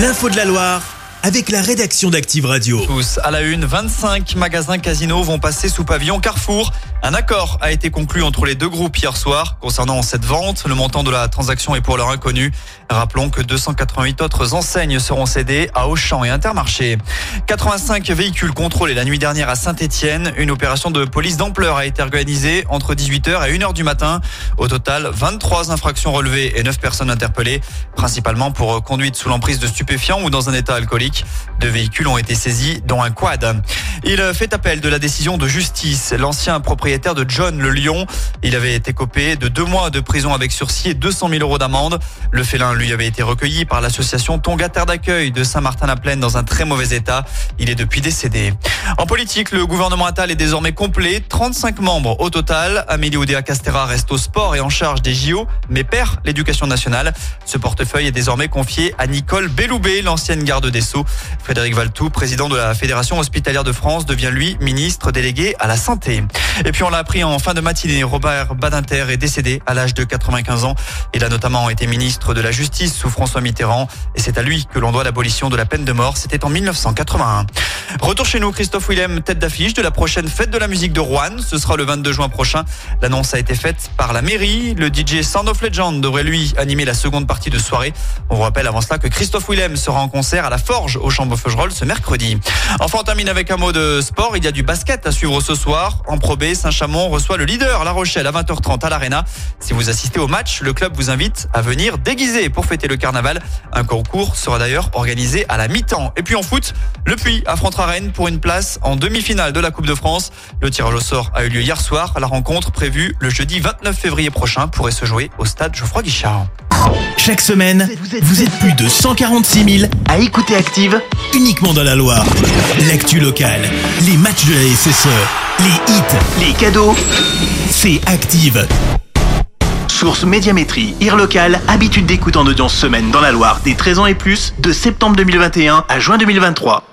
L'info de la Loire avec la rédaction d'Active Radio. Tous à la une, 25 magasins casinos vont passer sous pavillon Carrefour. Un accord a été conclu entre les deux groupes hier soir concernant cette vente. Le montant de la transaction est pour l'heure inconnu. Rappelons que 288 autres enseignes seront cédées à Auchan et Intermarché. 85 véhicules contrôlés la nuit dernière à Saint-Etienne. Une opération de police d'ampleur a été organisée entre 18h et 1h du matin. Au total, 23 infractions relevées et 9 personnes interpellées, principalement pour conduite sous l'emprise de stupéfiants ou dans un état alcoolique. Deux véhicules ont été saisis, dont un quad. Il fait appel de la décision de justice. L'ancien propriétaire de John le Lion, il avait été copé de deux mois de prison avec sursis et 200 000 euros d'amende. Le félin lui avait été recueilli par l'association Tonga Terre d'accueil de Saint-Martin-la-Plaine dans un très mauvais état. Il est depuis décédé. En politique, le gouvernement Attal est désormais complet. 35 membres au total. Amélie Oudéa Castera reste au sport et en charge des JO, mais perd l'éducation nationale. Ce portefeuille est désormais confié à Nicole Belloubet, l'ancienne garde des Sceaux. Frédéric Valtou, président de la Fédération hospitalière de France, devient lui ministre délégué à la santé. Et puis on l'a appris en fin de matinée, Robert Badinter est décédé à l'âge de 95 ans. Il a notamment été ministre de la Justice sous François Mitterrand et c'est à lui que l'on doit l'abolition de la peine de mort. C'était en 1981. Retour chez nous, Christophe Willem, tête d'affiche de la prochaine fête de la musique de Rouen. Ce sera le 22 juin prochain. L'annonce a été faite par la mairie. Le DJ Sound of Legend devrait lui animer la seconde partie de soirée. On vous rappelle avant cela que Christophe Willem sera en concert à la Forge au Chambre Feugerolles ce mercredi. Enfin, on termine avec un mot de sport. Il y a du basket à suivre ce soir. En Pro B, Saint-Chamond reçoit le leader La Rochelle à 20h30 à l'Arena. Si vous assistez au match, le club vous invite à venir déguisé pour fêter le carnaval. Un concours sera d'ailleurs organisé à la mi-temps. Et puis en foot, le Puy affrontera Rennes pour une place en demi-finale de la Coupe de France. Le tirage au sort a eu lieu hier soir. La rencontre prévue le jeudi 29 février prochain pourrait se jouer au stade Geoffroy Guichard. Chaque semaine, vous êtes plus de 146 000 à écouter Active uniquement dans la Loire. L'actu locale, les matchs de la SSE, les hits, les cadeaux, c'est Active. Source Médiamétrie, IR local, habitude d'écoute en audience semaine dans la Loire des 13 ans et plus, de septembre 2021 à juin 2023.